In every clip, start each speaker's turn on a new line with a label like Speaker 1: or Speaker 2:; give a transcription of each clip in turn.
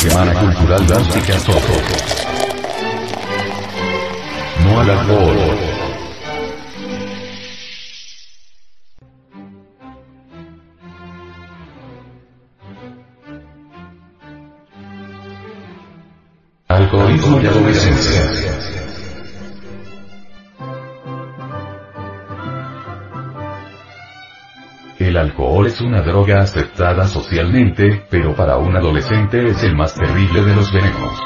Speaker 1: Semana Cultural Drástica Soto. No al alcohol. Alcoholismo y adolescencia. El alcohol es una droga aceptada socialmente, pero para un adolescente es el más terrible de los venenos.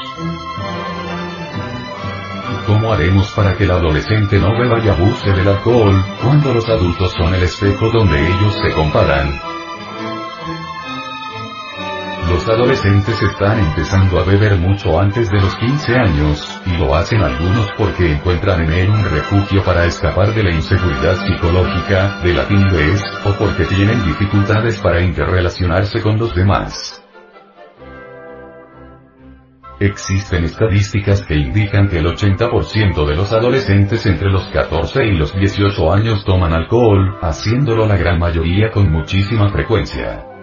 Speaker 1: ¿Cómo haremos para que el adolescente no beba y abuse del alcohol, cuando los adultos son el espejo donde ellos se comparan? Los adolescentes están empezando a beber mucho antes de los 15 años, y lo hacen algunos porque encuentran en él un refugio para escapar de la inseguridad psicológica, de la timidez, o porque tienen dificultades para interrelacionarse con los demás. Existen estadísticas que indican que el 80% de los adolescentes entre los 14 y los 18 años toman alcohol, haciéndolo la gran mayoría con muchísima frecuencia.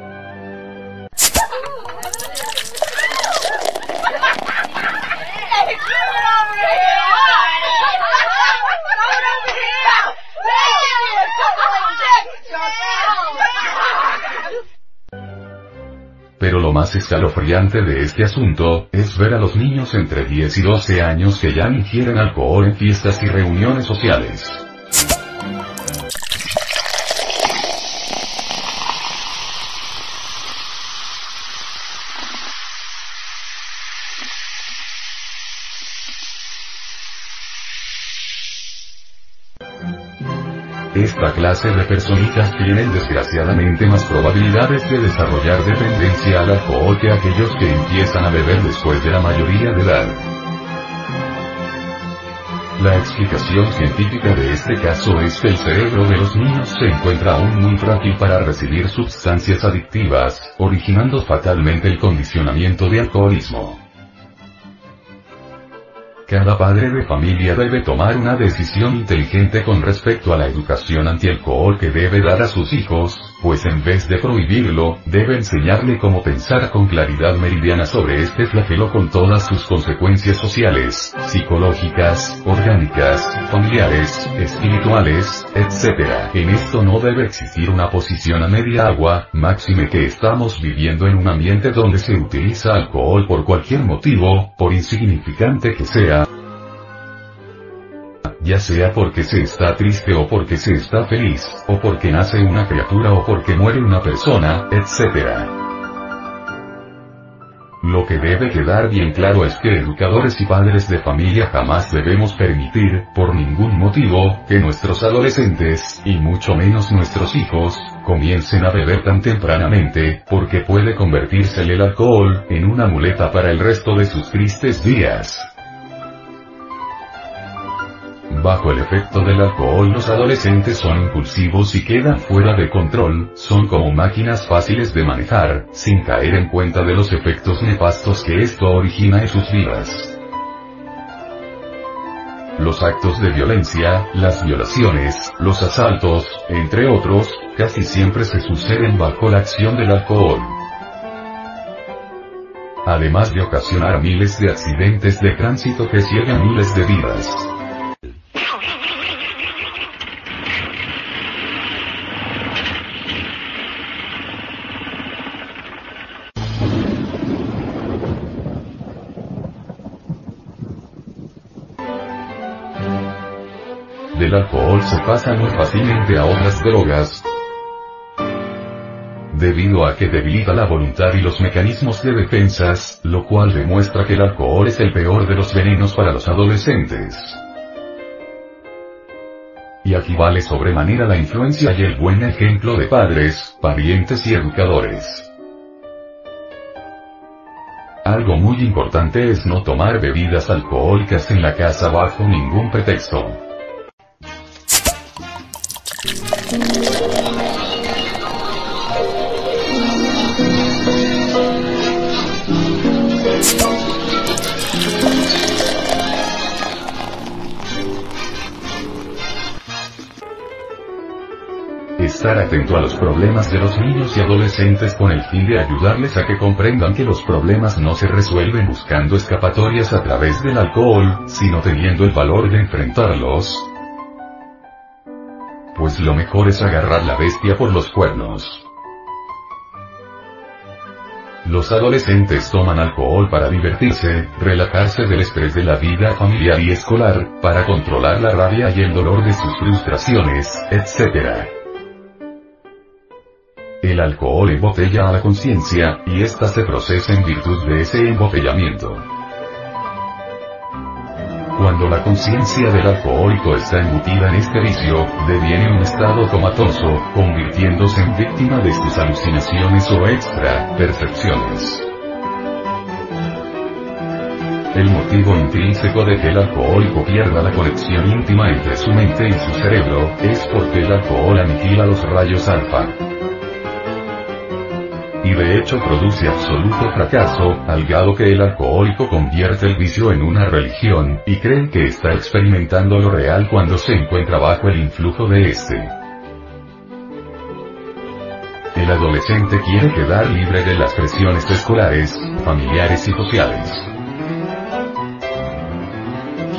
Speaker 1: Lo más escalofriante de este asunto, es ver a los niños entre 10 y 12 años que ya ingieren alcohol en fiestas y reuniones sociales. Esta clase de personitas tienen desgraciadamente más probabilidades de desarrollar dependencia al alcohol que aquellos que empiezan a beber después de la mayoría de edad. La explicación científica de este caso es que el cerebro de los niños se encuentra aún muy frágil para recibir sustancias adictivas, originando fatalmente el condicionamiento de alcoholismo. Cada padre de familia debe tomar una decisión inteligente con respecto a la educación antialcohol que debe dar a sus hijos, pues en vez de prohibirlo, debe enseñarle cómo pensar con claridad meridiana sobre este flagelo con todas sus consecuencias sociales, psicológicas, orgánicas, familiares, espirituales, etc. En esto no debe existir una posición a media agua, máxime que estamos viviendo en un ambiente donde se utiliza alcohol por cualquier motivo, por insignificante que sea, ya sea porque se está triste o porque se está feliz, o porque nace una criatura o porque muere una persona, etc. Lo que debe quedar bien claro es que educadores y padres de familia jamás debemos permitir, por ningún motivo, que nuestros adolescentes, y mucho menos nuestros hijos, comiencen a beber tan tempranamente, porque puede convertirse el alcohol, en una muleta para el resto de sus tristes días. Bajo el efecto del alcohol los adolescentes son impulsivos y quedan fuera de control, son como máquinas fáciles de manejar, sin caer en cuenta de los efectos nefastos que esto origina en sus vidas. Los actos de violencia, las violaciones, los asaltos, entre otros, casi siempre se suceden bajo la acción del alcohol. Además de ocasionar miles de accidentes de tránsito que ciegan miles de vidas. Del alcohol se pasa muy fácilmente a otras drogas, debido a que debilita la voluntad y los mecanismos de defensas, lo cual demuestra que el alcohol es el peor de los venenos para los adolescentes. Y aquí vale sobremanera la influencia y el buen ejemplo de padres, parientes y educadores. Algo muy importante es no tomar bebidas alcohólicas en la casa bajo ningún pretexto. Estar atento a los problemas de los niños y adolescentes con el fin de ayudarles a que comprendan que los problemas no se resuelven buscando escapatorias a través del alcohol, sino teniendo el valor de enfrentarlos. Lo mejor es agarrar la bestia por los cuernos. Los adolescentes toman alcohol para divertirse, relajarse del estrés de la vida familiar y escolar, para controlar la rabia y el dolor de sus frustraciones, etc. El alcohol embotella a la conciencia, y ésta se procesa en virtud de ese embotellamiento. Cuando la conciencia del alcohólico está embutida en este vicio, deviene un estado comatoso, convirtiéndose en víctima de sus alucinaciones o extra percepciones. El motivo intrínseco de que el alcohólico pierda la conexión íntima entre su mente y su cerebro, es porque el alcohol aniquila los rayos alfa y de hecho produce absoluto fracaso, al grado que el alcohólico convierte el vicio en una religión, y cree que está experimentando lo real cuando se encuentra bajo el influjo de este. El adolescente quiere quedar libre de las presiones escolares, familiares y sociales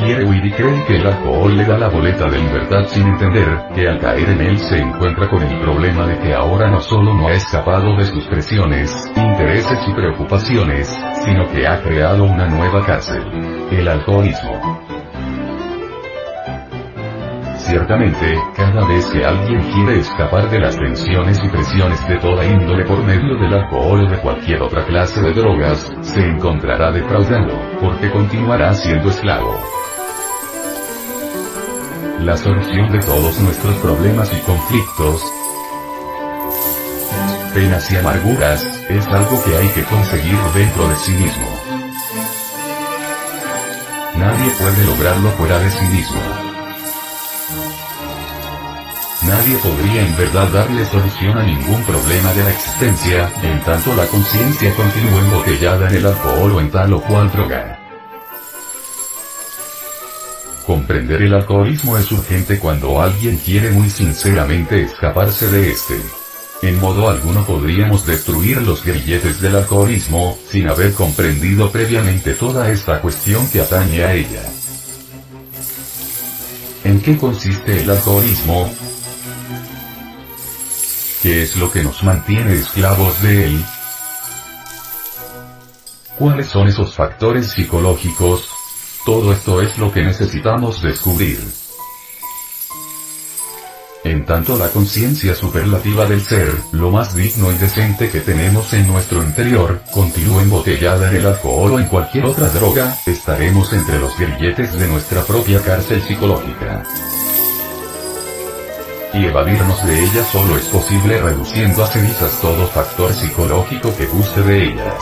Speaker 1: quiere huir y cree que el alcohol le da la boleta de libertad sin entender, que al caer en él se encuentra con el problema de que ahora no solo no ha escapado de sus presiones, intereses y preocupaciones, sino que ha creado una nueva cárcel. El alcoholismo. Ciertamente, cada vez que alguien quiere escapar de las tensiones y presiones de toda índole por medio del alcohol o de cualquier otra clase de drogas, se encontrará defraudado, porque continuará siendo esclavo. La solución de todos nuestros problemas y conflictos, penas y amarguras, es algo que hay que conseguir dentro de sí mismo. Nadie puede lograrlo fuera de sí mismo. Nadie podría en verdad darle solución a ningún problema de la existencia, en tanto la conciencia continúe embotellada en el alcohol o en tal o cual droga. Comprender el alcoholismo es urgente cuando alguien quiere muy sinceramente escaparse de este. En modo alguno podríamos destruir los grilletes del alcoholismo, sin haber comprendido previamente toda esta cuestión que atañe a ella. ¿En qué consiste el alcoholismo? ¿Qué es lo que nos mantiene esclavos de él? ¿Cuáles son esos factores psicológicos, todo esto es lo que necesitamos descubrir. En tanto la conciencia superlativa del ser, lo más digno y decente que tenemos en nuestro interior, continúa embotellada en el alcohol o en cualquier otra droga, estaremos entre los grilletes de nuestra propia cárcel psicológica. Y evadirnos de ella solo es posible reduciendo a cenizas todo factor psicológico que guste de ellas.